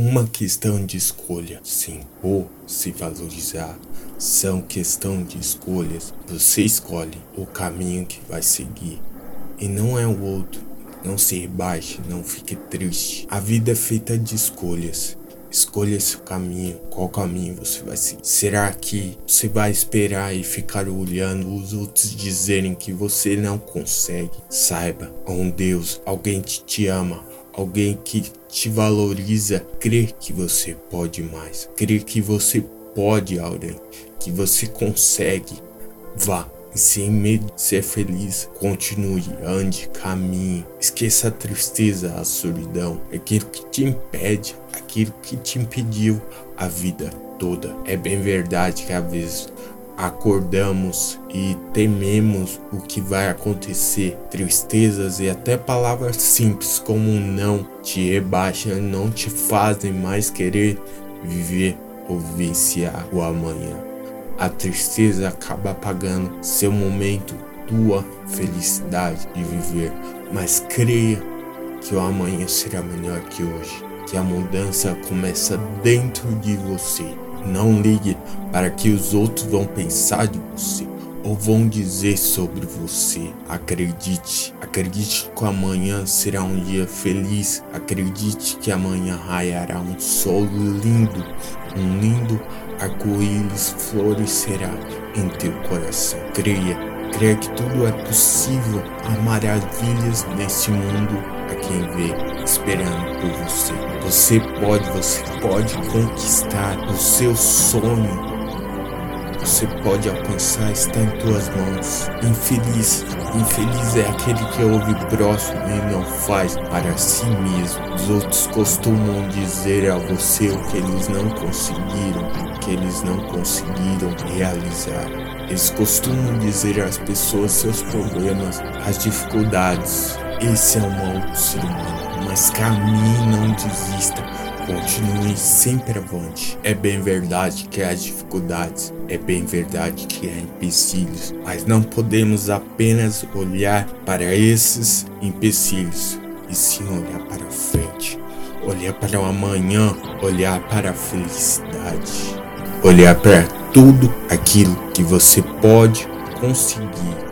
uma questão de escolha. Se impor, se valorizar, são questão de escolhas. Você escolhe o caminho que vai seguir e não é o outro. Não se rebaixe, não fique triste. A vida é feita de escolhas. Escolha seu caminho, qual caminho você vai seguir. Será que você vai esperar e ficar olhando os outros dizerem que você não consegue? Saiba, um Deus, alguém que te ama, alguém que te valoriza, crê que você pode mais, crê que você pode além, que você consegue. Vá, sem medo de ser feliz, continue, ande, caminhe. Esqueça a tristeza, a solidão, aquilo que te impede, aquilo que te impediu a vida toda. É bem verdade que às vezes acordamos e tememos o que vai acontecer. Tristezas e até palavras simples como um não te rebaixam, não te fazem mais querer viver ou vivenciar o amanhã. A tristeza acaba apagando seu momento, tua felicidade de viver. Mas creia que o amanhã será melhor que hoje, que a mudança começa dentro de você. Não ligue para que os outros vão pensar de você ou vão dizer sobre você. Acredite, acredite que amanhã será um dia feliz. Acredite que amanhã raiará um sol lindo, um lindo arco-íris florescerá em teu coração. Creia, creia que tudo é possível. Há maravilhas nesse mundo a quem vê esperando por você. Você pode, você pode conquistar o seu sonho você pode alcançar está em tuas mãos. Infeliz, infeliz é aquele que ouve próximo e não faz para si mesmo. Os outros costumam dizer a você o que eles não conseguiram, o que eles não conseguiram realizar. Eles costumam dizer às pessoas seus problemas, as dificuldades. Esse é o mal ser humano. Mas caminhe, não desista. Continue sempre avante. É bem verdade que há dificuldades, é bem verdade que há empecilhos, mas não podemos apenas olhar para esses empecilhos, e sim olhar para frente, olhar para o amanhã, olhar para a felicidade, olhar para tudo aquilo que você pode conseguir